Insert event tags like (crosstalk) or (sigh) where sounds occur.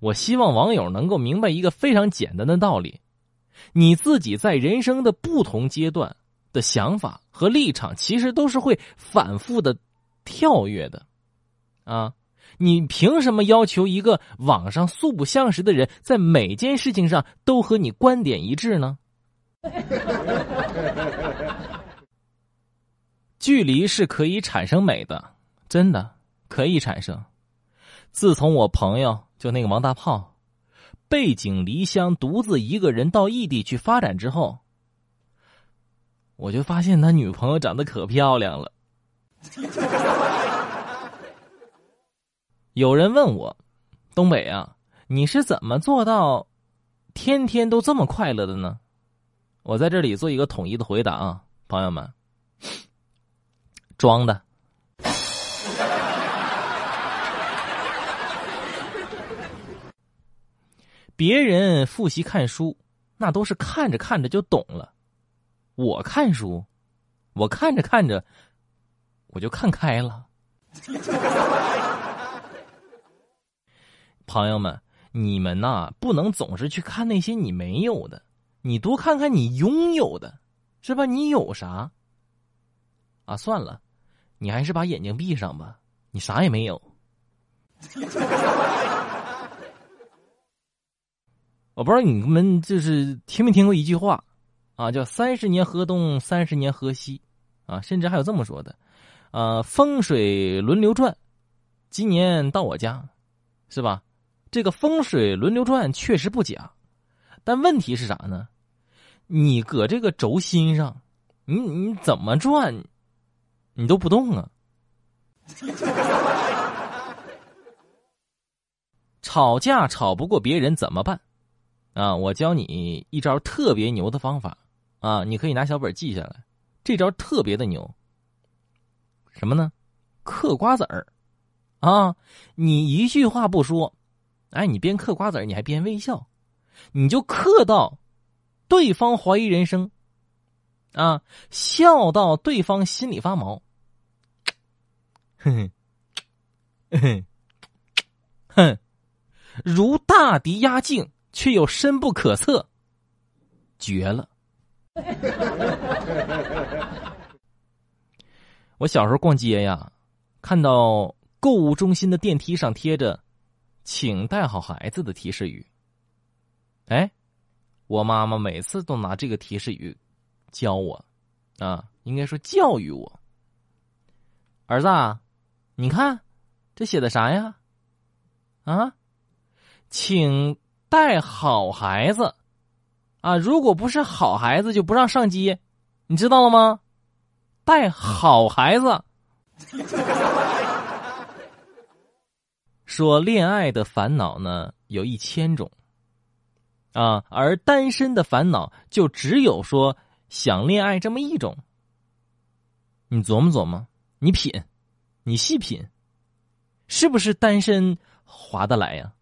我希望网友能够明白一个非常简单的道理：你自己在人生的不同阶段的想法和立场，其实都是会反复的跳跃的。啊，你凭什么要求一个网上素不相识的人，在每件事情上都和你观点一致呢？(laughs) 距离是可以产生美的，真的可以产生。自从我朋友就那个王大炮，背井离乡，独自一个人到异地去发展之后，我就发现他女朋友长得可漂亮了。有人问我，东北啊，你是怎么做到天天都这么快乐的呢？我在这里做一个统一的回答啊，朋友们，装的。别人复习看书，那都是看着看着就懂了。我看书，我看着看着，我就看开了。(laughs) 朋友们，你们呐，不能总是去看那些你没有的，你多看看你拥有的，是吧？你有啥？啊，算了，你还是把眼睛闭上吧，你啥也没有。我不知道你们就是听没听过一句话，啊，叫“三十年河东，三十年河西”，啊，甚至还有这么说的，呃，风水轮流转，今年到我家，是吧？这个风水轮流转确实不假，但问题是啥呢？你搁这个轴心上，你你怎么转，你都不动啊！(laughs) 吵架吵不过别人怎么办？啊，我教你一招特别牛的方法啊！你可以拿小本记下来，这招特别的牛。什么呢？嗑瓜子儿啊！你一句话不说，哎，你边嗑瓜子儿你还边微笑，你就嗑到对方怀疑人生啊，笑到对方心里发毛。哼 (laughs) 哼，哼哼，如大敌压境。却又深不可测，绝了！我小时候逛街呀，看到购物中心的电梯上贴着“请带好孩子”的提示语。哎，我妈妈每次都拿这个提示语教我，啊，应该说教育我。儿子，你看这写的啥呀？啊，请。带好孩子，啊！如果不是好孩子，就不让上街，你知道了吗？带好孩子。(laughs) 说恋爱的烦恼呢，有一千种，啊，而单身的烦恼就只有说想恋爱这么一种。你琢磨琢磨，你品，你细品，是不是单身划得来呀？